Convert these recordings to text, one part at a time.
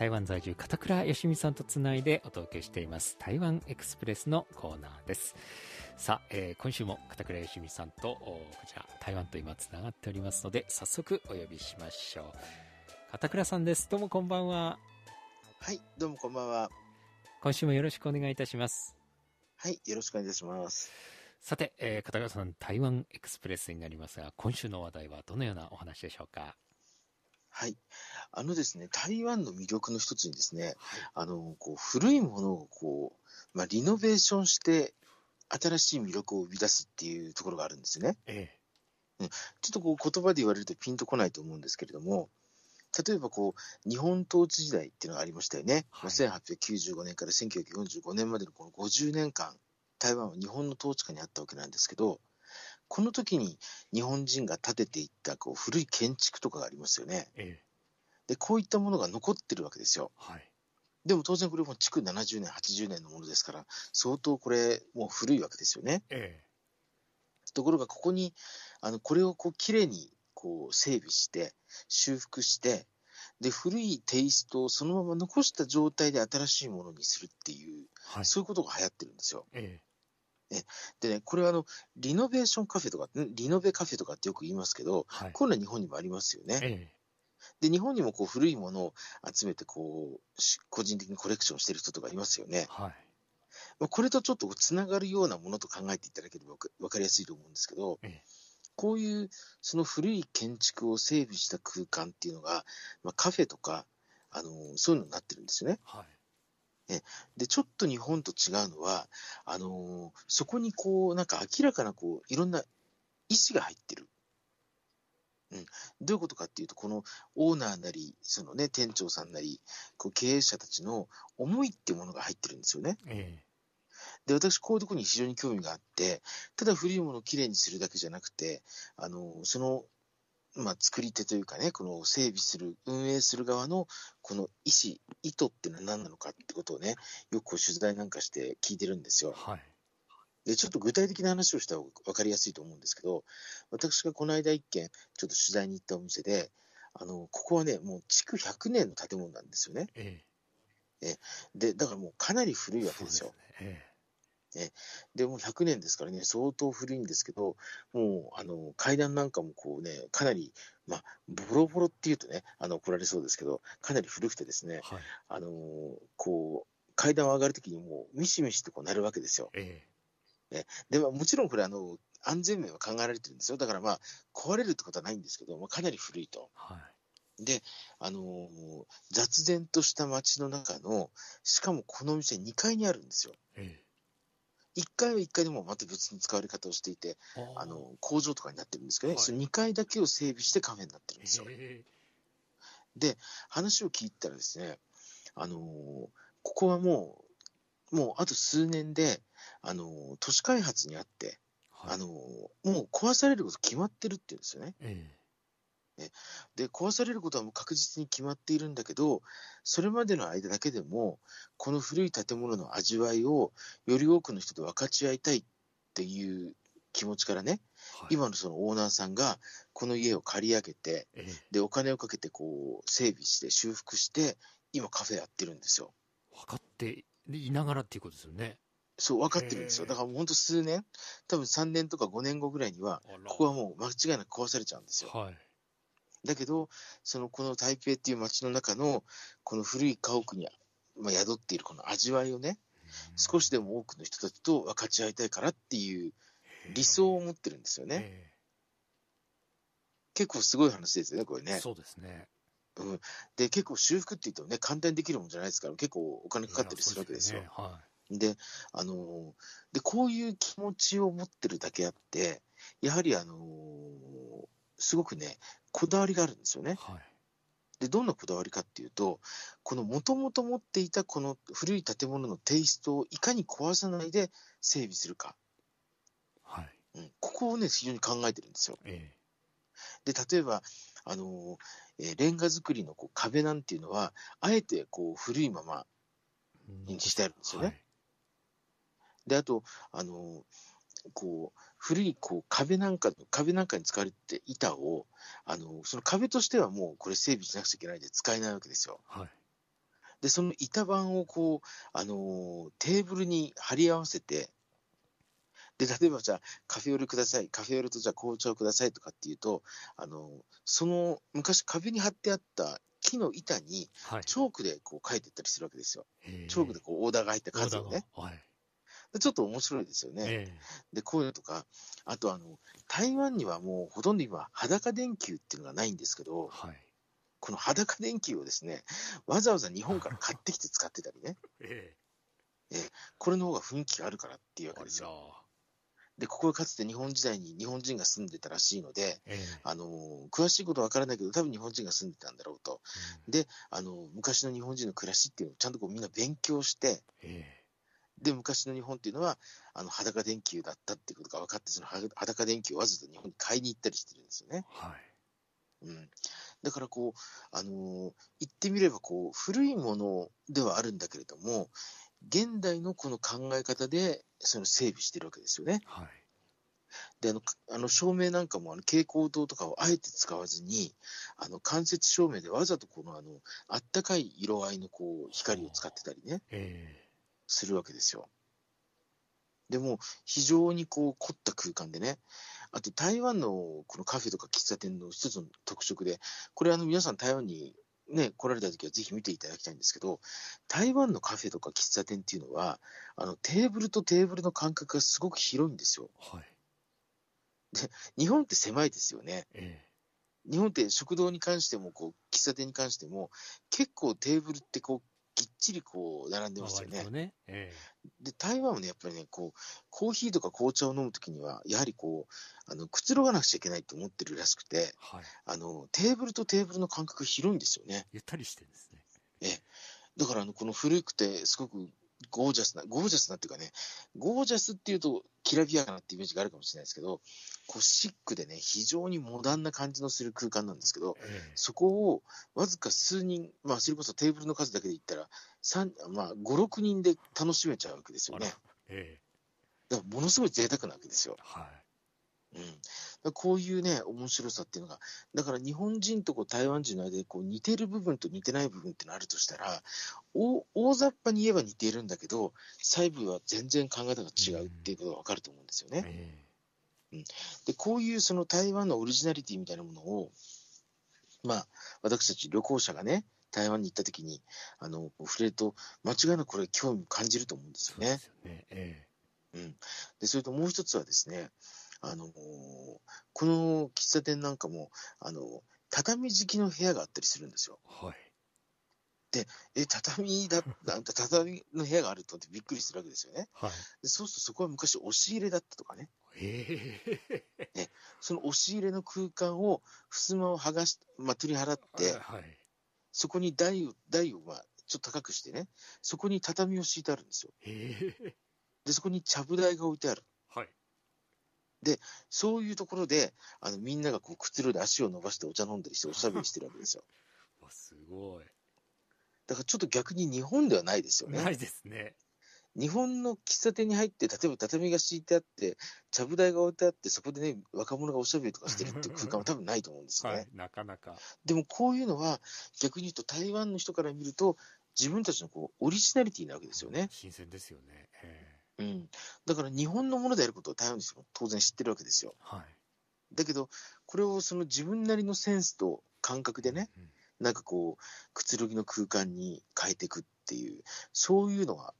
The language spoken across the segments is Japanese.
台湾在住片倉よしみさんとつないでお届けしています。台湾エクスプレスのコーナーです。さあ、えー、今週も片倉よしみさんとこちら台湾と今つながっておりますので早速お呼びしましょう。片倉さんです。どうもこんばんは。はいどうもこんばんは。今週もよろしくお願いいたしますはいよろしくお願いいたします。さて、えー、片倉さん台湾エクスプレスになりますが今週の話題はどのようなお話でしょうか？はい。あのですね、台湾の魅力の一つにですね、あの、こう、古いものをこう、まあ、リノベーションして、新しい魅力を生み出すっていうところがあるんですね。ええ。うん、ちょっとこう、言葉で言われるとピンとこないと思うんですけれども、例えばこう、日本統治時代っていうのがありましたよね。はい、1895年から1945年までのこの50年間、台湾は日本の統治下にあったわけなんですけど、この時に日本人が建てていったこう古い建築とかがありますよね。ええ、で、こういったものが残ってるわけですよ。はい、でも当然これも築70年、80年のものですから、相当これもう古いわけですよね。ええ、ところがここに、あの、これをこう綺麗にこう整備して、修復して、で、古いテイストをそのまま残した状態で新しいものにするっていう、はい、そういうことが流行ってるんですよ。えええでね、これはあの、リノベーションカフェとか、リノベカフェとかってよく言いますけど、はい、こういうのは日本にもありますよね。ええ、で、日本にもこう古いものを集めて、こう、個人的にコレクションしてる人とかいますよね。はい。これとちょっとつながるようなものと考えていただければ分かりやすいと思うんですけど、ええ、こういうその古い建築を整備した空間っていうのが、まあ、カフェとか、あのそういうのになってるんですよね。はいえで、ちょっと日本と違うのは、あのー、そこにこう、なんか明らかなこう、いろんな意思が入ってる。うん、どういうことかっていうと、このオーナーなり、そのね、店長さんなり、こう経営者たちの思いっていうものが入ってるんですよね。ええ、で、私、こういうところに非常に興味があって、ただ古いものをきれいにするだけじゃなくて、あの、そのまあ、作り手というかね、この整備する、運営する側のこの意思、意図ってのは何なのかってことをね、よく取材なんかして聞いてるんですよ。はい。で、ちょっと具体的な話をした方が分かりやすいと思うんですけど、私がこの間一件、ちょっと取材に行ったお店で、あの、ここはね、もう築100年の建物なんですよね。ええ。えで、だからもうかなり古いわけですよ。すね、ええ。ね、でも100年ですからね、相当古いんですけど、もうあの階段なんかもこうね、かなり、まあ、ボロボロっていうとね、あの怒られそうですけど、かなり古くてですね、はい、あのこう階段を上がるときにもうミシミシとこうなるわけですよ。ええね、でももちろんこれあの、安全面は考えられてるんですよ。だからまあ、壊れるってことはないんですけど、まあ、かなり古いと。はいで、あのー、雑然とした街の中の、しかもこの店2階にあるんですよ。ええ1階は1階でもまた別に使われ方をしていて、あの工場とかになってるんですけどね、はい、その2階だけを整備してカフェになってるんですよ。で、話を聞いたらですね、あのここはもう、もうあと数年で、あの都市開発にあって、はい、あのもう壊されること決まってるって言うんですよね。えね、で壊されることはもう確実に決まっているんだけど、それまでの間だけでも、この古い建物の味わいをより多くの人と分かち合いたいっていう気持ちからね、はい、今のそのオーナーさんがこの家を借り上げて、ええ、でお金をかけてこう整備して修復して、今カフェやってるんですよ。分かっていながらっていうことですよね。そう、分かってるんですよ。だから本当数年、多分3年とか5年後ぐらいには、ここはもう間違いなく壊されちゃうんですよ。はい。だけど、そのこの台北っていう街の中の、この古い家屋に、まあ、宿っているこの味わいをね、少しでも多くの人たちと分かち合いたいからっていう理想を持ってるんですよね。結構すごい話ですよね、これね。そうですね。うん、で、結構修復って言ってもね、簡単にできるもんじゃないですから、結構お金かかったりするわけですよ。で、ねはい、で、あのー、で、こういう気持ちを持ってるだけあって、やはりあのー、すごくね、こだわりがあるんですよね。はい、で、どんなこだわりかっていうと、このもともと持っていたこの古い建物のテイストをいかに壊さないで整備するか。はい。うん、ここをね、非常に考えてるんですよ。えー、で、例えば、あのえー、レンガ造りのこう壁なんていうのは、あえてこう古いままにしてあるんですよね。はい、で、あと、あのこう、古いこう壁なんか、壁なんかに使われて板を、あの、その壁としてはもうこれ整備しなくちゃいけないんで使えないわけですよ。はい。で、その板板をこう、あのーテーブルに貼り合わせて、で、例えばじゃあ、カフェオレください、カフェオレとじゃあ紅茶をくださいとかっていうと、あのーその昔壁に貼ってあった木の板にはい。チョークでこう書いていったりするわけですよ。へチョークでこうオーダーが入った数をね。はい。でちょっと面白いですよね。えで、こういうのとか、あとあの、台湾にはもうほとんど今、裸電球っていうのがないんですけえど、はい。この裸電球をですね、わざわざ日本から買ってきて使ってたりね、えこれの方が雰囲気があるからっていうえわけですよ。あで、ここはかつて日本時代に日本人が住んでたらしいので、らええあの詳しいことはわからないけど、多分日本人が住んでたんだろうと。うんで、あの昔の日本人の暮らしっていうのをちゃんとこうみんな勉強して、えで、昔の日本っていうのは、あの裸電球だったっていうことが分かって、そのは裸電球をわざわざ日本に買いに行ったりしてるんですよね。えはい。うん、だからこう、あのー言ってみればこう、古いものではあるんだけれども、現代のこの考え方でその整備してるわけですよね。はい。で、あの、かあの照明なんかもあの蛍光灯とかをあえて使わずに、あの間接照明でわざとこのあの、あったかい色合いのこう、光を使ってたりね、えするわけですよ。でも、非常にこう、凝った空間でね、あと台湾のこのカフェとか喫茶店の一つの特色で、これあの皆さん台湾にね、来られた時はぜひ見ていただきたいんですけど、台湾のカフェとか喫茶店っていうのは、あのテーブルとテーブルの間隔がすごく広いんですよ。えはい。日本って狭いですよね。え日本って食堂に関しても、こう、喫茶店に関しても、結構テーブルってこう、ぎっちりこう、並んえでますよね。ね。えで、台湾はね、やっぱりね、こう、コーヒーとか紅茶を飲むときには、やはりこう、あの、くつろがなくちゃいけないと思ってるらしくてえ、はい。あの、テーブルとテーブルの間隔が広いんですよね。ゆったりしてるんですね。だから、あの、この古くて、すごくゴージャスな、ゴージャスなっていうかね、ゴージャスっていうと、きらびやかなってイメージがあるかもしれないですけど、こう、シックでね、非常にモダンな感じのする空間なんですけど、ええそこをわずか数人、まあ、それこそテーブルの数だけで言ったら、三まあ、5、6人で楽しめちゃうわけですよね。ええだから、ものすごい贅沢なわけですよ。はい。うん、こういうね、面白さっていうのが、だから日本人とこう台湾人の間でこう似てる部分と似てない部分ってのがあるとしたら、大大雑把に言えば似ているんだけど、細部は全然考え方が違うっていうことがわかると思うんですよね。えで、こういうその台湾のオリジナリティみたいなものを、まあ、私たち旅行者がね、台湾に行った時に、あの、触れると、間違いなくこれ興味を感じると思うんですよねえそうで。すよね。えうん、でそれともう一つはですね、あのーこの喫茶店なんかも、あの畳敷きの部屋があったりするんですよ。えはい。え、畳だ、なんか畳の部屋があると思ってびっくりするわけですよね。はい。でそうするとそこは昔押し入れだったとかね、ええその押し入れの空間を、襖を剥がし、まあ、取り払って、はい。そこに台を、台をまあちょっと高くしてね、そこに畳を敷いてあるんですよ。ええで、そこにちゃぶ台が置いてある。はい。そういうところで、あのみんながこうくつろいで足を伸ばしてお茶飲んだりしておしゃべりしてるわけですよ。わすごい。だからちょっと逆に日本ではないですよね。ないですね。日本の喫茶店に入って、例えば畳が敷いてあって、ちゃぶ台が置いてあって、そこでね、若者がおしゃべりとかしてるっていう 空間は多分ないと思うんですよね。はい。なかなか。でもこういうのは、逆に言うと台湾の人から見ると、自分たちのこうオリジナリティなわけですよね。新鮮ですよね。えうん。だから日本のものであることを台湾の人も当然知ってるわけですよえ。はい。だけど、これをその自分なりのセンスと感覚でね、うん。なんかこう、くつろぎの空間に変えていくっていう、そういうのが、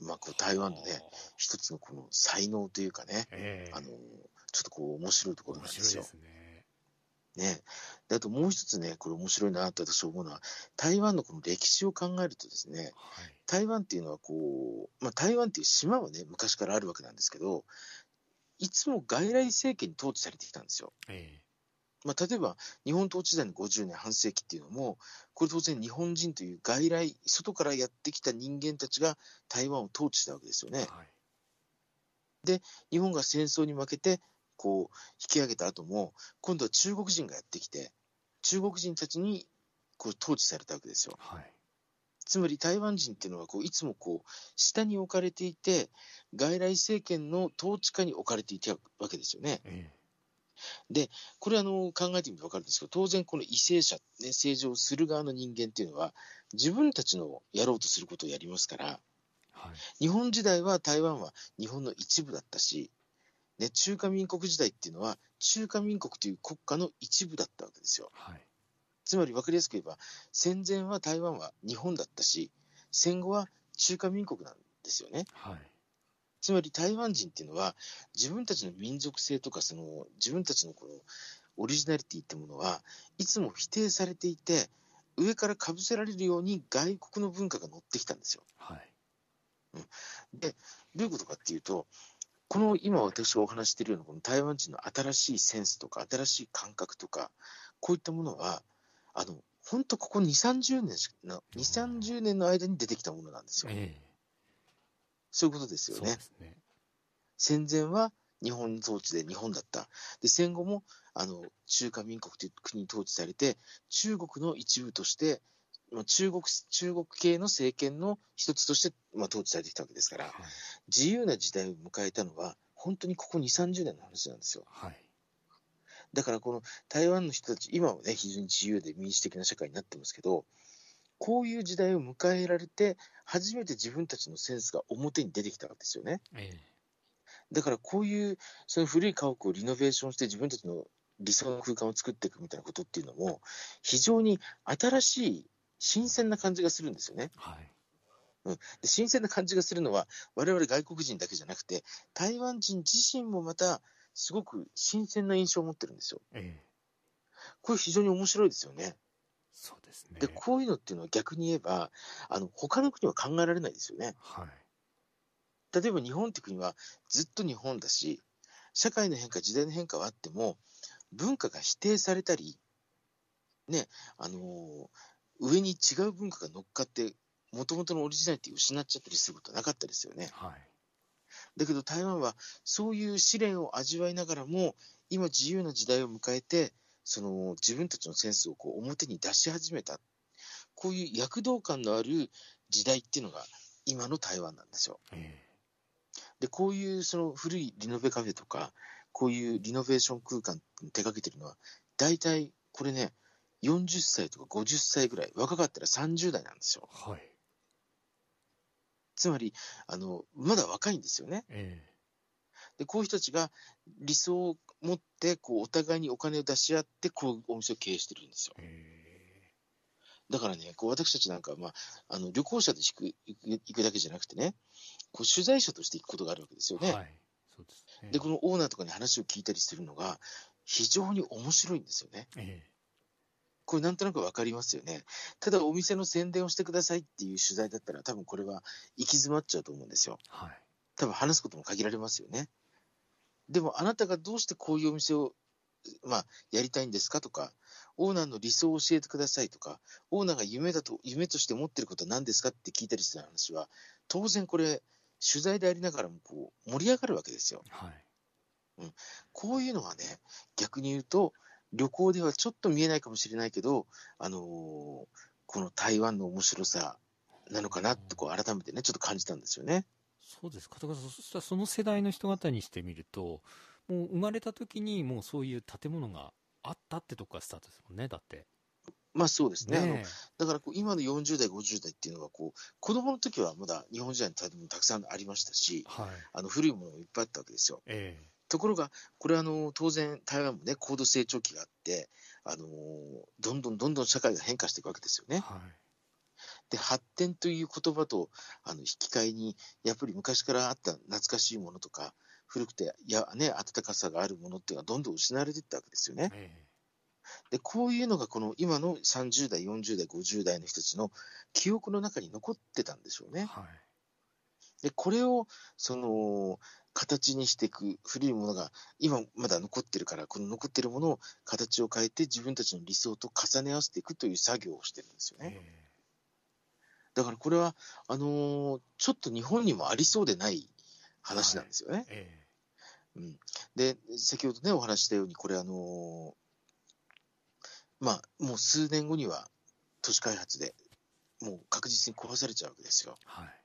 まあ、こう台湾のね、はあ一つのこの才能というかね、ええあの、ちょっとこう、面白いところなん面ですよ。白いですね。ね。であともう一つね、これ面白いなと私思うのは、台湾のこの歴史を考えるとですね、はい。台湾っていうのはこう、まあ、台湾っていう島はね、昔からあるわけなんですけど、いつも外来政権に統治されてきたんですよ。えまあ、例えば、日本統治時代の50年、半世紀っていうのも、これ当然日本人という外来、外からやってきた人間たちが台湾を統治したわけですよね。えはい。日本が戦争に負けて、こう、引き上げた後も、今度は中国人がやってきて、中国人たちに、こう、統治されたわけですよ。はい。つまり台湾人っていうのはこういつもこう下に置かれていて外来政権の統治下に置かれていたわけですよね。えで、これあの考えてみて分かるんですけど、当然この為政者、ね、政治をする側の人間っていうのは、自分たちのやろうとすることをやりますから、はい、日本時代は台湾は日本の一部だったし、ね、中華民国時代っていうのは、中華民国という国家の一部だったわけですよ。はい、つまり分かりやすく言えば、戦前は台湾は日本だったし、戦後は中華民国なんですよね。はいつまり台湾人っていうのは、自分たちの民族性とか、その自分たちのこのオリジナリティってものは、いつも否定されていて、上からかぶせられるように外国の文化が乗ってきたんですよ。はいうん、で、どういうことかっていうと、この今私がお話しているようなこの台湾人の新しいセンスとか、新しい感覚とか、こういったものは、あの本当、ここ2、30年の、2、30年の間に出てきたものなんですよ。えーそういうことですよね。ね戦前は日本統治で日本だった。で戦後もあの中華民国という国に統治されて、中国の一部として、中国中国系の政権の一つとして、まあ、統治されてきたわけですから、はい、自由な時代を迎えたのは、本当にここ2、30年の話なんですよ。はい、だからこの台湾の人たち、今はね、非常に自由で民主的な社会になってますけど、こういう時代を迎えられて、初めて自分たちのセンスが表に出てきたわけですよね。ええ、だからこういうその古い家屋をリノベーションして自分たちの理想の空間を作っていくみたいなことっていうのも、非常に新しい、新鮮な感じがするんですよね。はいうん、で新鮮な感じがするのは、我々外国人だけじゃなくて、台湾人自身もまた、すごく新鮮な印象を持ってるんですよ。ええ、これ非常に面白いですよね。そうですね。で、こういうのっていうのは逆に言えば、あの、他の国は考えられないですよね。はい。例えば日本って国はずっと日本だし、社会の変化、時代の変化はあっても、文化が否定されたり、ね、あのー、上に違う文化が乗っかって、もともとのオリジナリティを失っちゃったりすることはなかったですよね。はい。だけど台湾はそういう試練を味わいながらも、今自由な時代を迎えて、その自分たちのセンスをこう表に出し始めた、こういう躍動感のある時代っていうのが今の台湾なんですよ。で、こういうその古いリノベカフェとか、こういうリノベーション空間手掛けてるのは、大体これね、40歳とか50歳ぐらい、若かったら30代なんですよ。はい。つまり、あの、まだ若いんですよね。えーで、こういう人たちが理想を持って、こう、お互いにお金を出し合って、こう、お店を経営してるんですよ。だからね、こう私たちなんか、まあ、あの旅行者で行く行くだけじゃなくてね、こう取材者として行くことがあるわけですよね。はい、そうですねで、このオーナーとかに話を聞いたりするのが、非常に面白いんですよね。えー、これなんとなくわかりますよね。ただお店の宣伝をしてくださいっていう取材だったら、多分これは行き詰まっちゃうと思うんですよ。はい、多分話すことも限られますよね。でもあなたがどうしてこういうお店を、まあ、やりたいんですかとか、オーナーの理想を教えてくださいとか、オーナーが夢だと、夢として持ってることは何ですかって聞いたりする話は、当然これ、取材でありながらもこう盛り上がるわけですよ。はいうん、こういうのはね、逆に言うと、旅行ではちょっと見えないかもしれないけど、あのー、この台湾の面白さなのかなってこう改めてね、ちょっと感じたんですよね。そうですか。だからそしたらその世代の人方にしてみると、もう生まれた時にもうそういう建物があったってとこからスタートですもんね、だって。まあそうですね。ねあのだからこう今の40代、50代っていうのはこう、子供の時はまだ日本時代の建物たくさんありましたし、はい、あの古いものもいっぱいあったわけですよ。えー、ところが、これあの、当然台湾もね、高度成長期があって、あのどんどんどんどん社会が変化していくわけですよね。はいで、発展という言葉とあの引き換えに、やっぱり昔からあった懐かしいものとか、古くてや、ね、温かさがあるものっていうのはどんどん失われていったわけですよね。で、こういうのがこの今の30代、40代、50代の人たちの記憶の中に残ってたんでしょうね。はい、で、これを、その、形にしていく古いものが今まだ残ってるから、この残ってるものを形を変えて自分たちの理想と重ね合わせていくという作業をしてるんですよね。だからこれは、あのー、ちょっと日本にもありそうでない話なんですよね。はいえー、うん、で、先ほどね、お話したように、これ、あのー、まあ、もう数年後には都市開発でもう確実に壊されちゃうわけですよ。はい、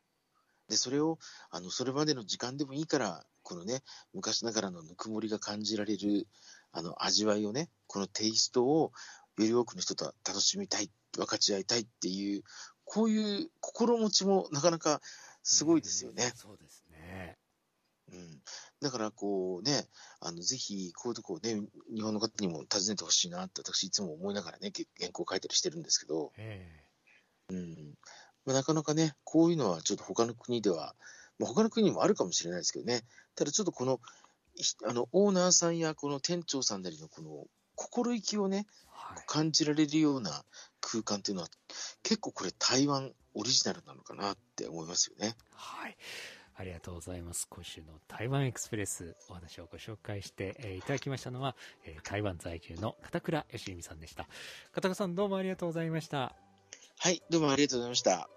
で、それを、あの、それまでの時間でもいいから、このね、昔ながらのぬくもりが感じられる、あの、味わいをね、このテイストを、より多くの人と楽しみたい、分かち合いたいっていう、こういう心持ちもなかなかすごいですよね。うそうですね。うん。だからこうね、あの、ぜひ、こういうとこをね、日本の方にも訪ねてほしいなって私いつも思いながらね、原稿を書いたりしてるんですけど、うん。まあ、なかなかね、こういうのはちょっと他の国では、まあ、他の国にもあるかもしれないですけどね、ただちょっとこの、あの、オーナーさんやこの店長さんなりのこの心意気をね、はい、感じられるような空間っていうのは、結構これ台湾オリジナルなのかなって思いますよね。はい。ありがとうございます。今週の台湾エクスプレスお話をご紹介して、えー、いただきましたのは、えー、台湾在住の片倉義美さんでした。片倉さんどうもありがとうございました。はい、どうもありがとうございました。